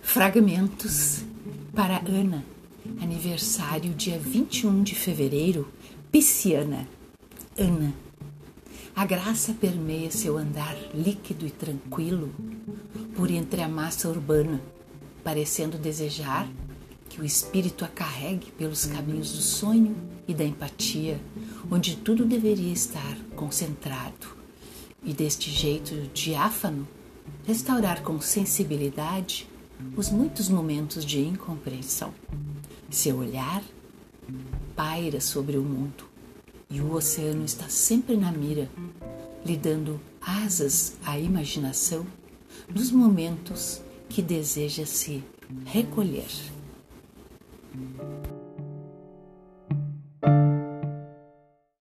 Fragmentos para Ana, aniversário dia 21 de fevereiro, pisciana. Ana. A graça permeia seu andar líquido e tranquilo por entre a massa urbana, parecendo desejar que o espírito a carregue pelos caminhos do sonho e da empatia, onde tudo deveria estar concentrado. E deste jeito diáfano, restaurar com sensibilidade os muitos momentos de incompreensão. Seu olhar paira sobre o mundo e o oceano está sempre na mira, lhe dando asas à imaginação nos momentos que deseja se recolher.